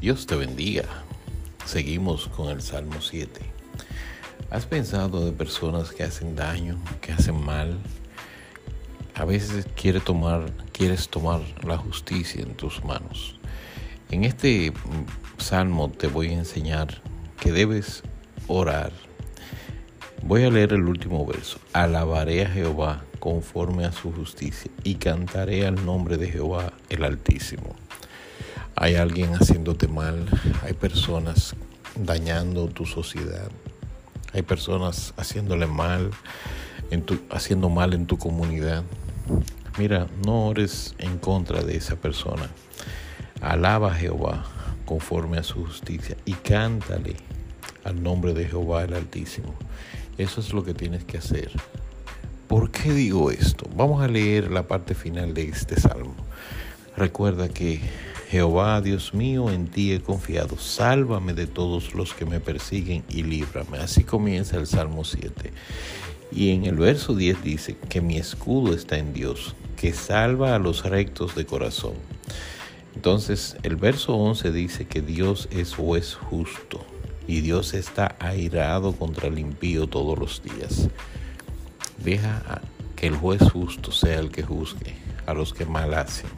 Dios te bendiga. Seguimos con el Salmo 7. ¿Has pensado de personas que hacen daño, que hacen mal? A veces quiere tomar, quieres tomar la justicia en tus manos. En este salmo te voy a enseñar que debes orar. Voy a leer el último verso. Alabaré a Jehová conforme a su justicia y cantaré al nombre de Jehová el Altísimo hay alguien haciéndote mal, hay personas dañando tu sociedad, hay personas haciéndole mal, en tu, haciendo mal en tu comunidad. Mira, no ores en contra de esa persona. Alaba a Jehová conforme a su justicia y cántale al nombre de Jehová el Altísimo. Eso es lo que tienes que hacer. ¿Por qué digo esto? Vamos a leer la parte final de este salmo. Recuerda que Jehová, Dios mío, en ti he confiado. Sálvame de todos los que me persiguen y líbrame. Así comienza el Salmo 7. Y en el verso 10 dice que mi escudo está en Dios, que salva a los rectos de corazón. Entonces el verso 11 dice que Dios es juez justo y Dios está airado contra el impío todos los días. Deja que el juez justo sea el que juzgue a los que mal hacen.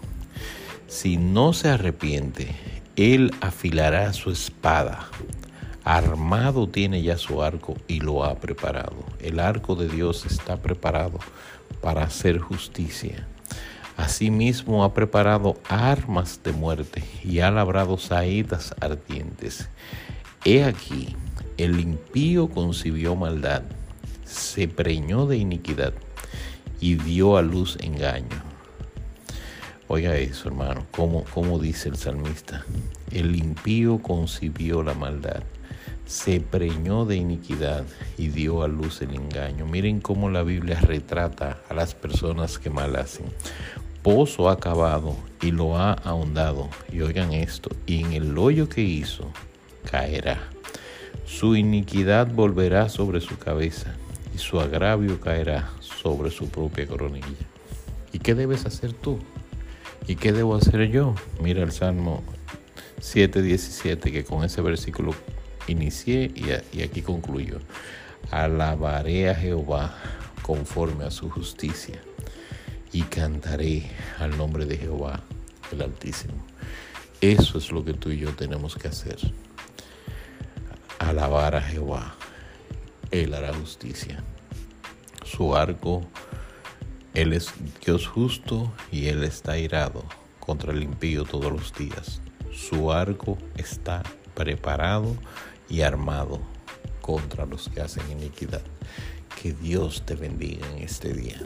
Si no se arrepiente, él afilará su espada. Armado tiene ya su arco y lo ha preparado. El arco de Dios está preparado para hacer justicia. Asimismo ha preparado armas de muerte y ha labrado saetas ardientes. He aquí, el impío concibió maldad, se preñó de iniquidad y dio a luz engaño. Oiga eso, hermano, como, dice el salmista. El impío concibió la maldad, se preñó de iniquidad y dio a luz el engaño. Miren cómo la Biblia retrata a las personas que mal hacen. Pozo ha cavado y lo ha ahondado. Y oigan esto, y en el hoyo que hizo caerá. Su iniquidad volverá sobre su cabeza y su agravio caerá sobre su propia coronilla. ¿Y qué debes hacer tú? ¿Y qué debo hacer yo? Mira el Salmo 7:17, que con ese versículo inicié y, aquí concluyo. Alabaré a Jehová conforme a su justicia y cantaré al nombre de Jehová el Altísimo. Eso es lo que tú y yo tenemos que hacer. Alabar a Jehová. Él hará justicia. Su arco él es Dios justo y Él está irado contra el impío todos los días. Su arco está preparado y armado contra los que hacen iniquidad. Que Dios te bendiga en este día.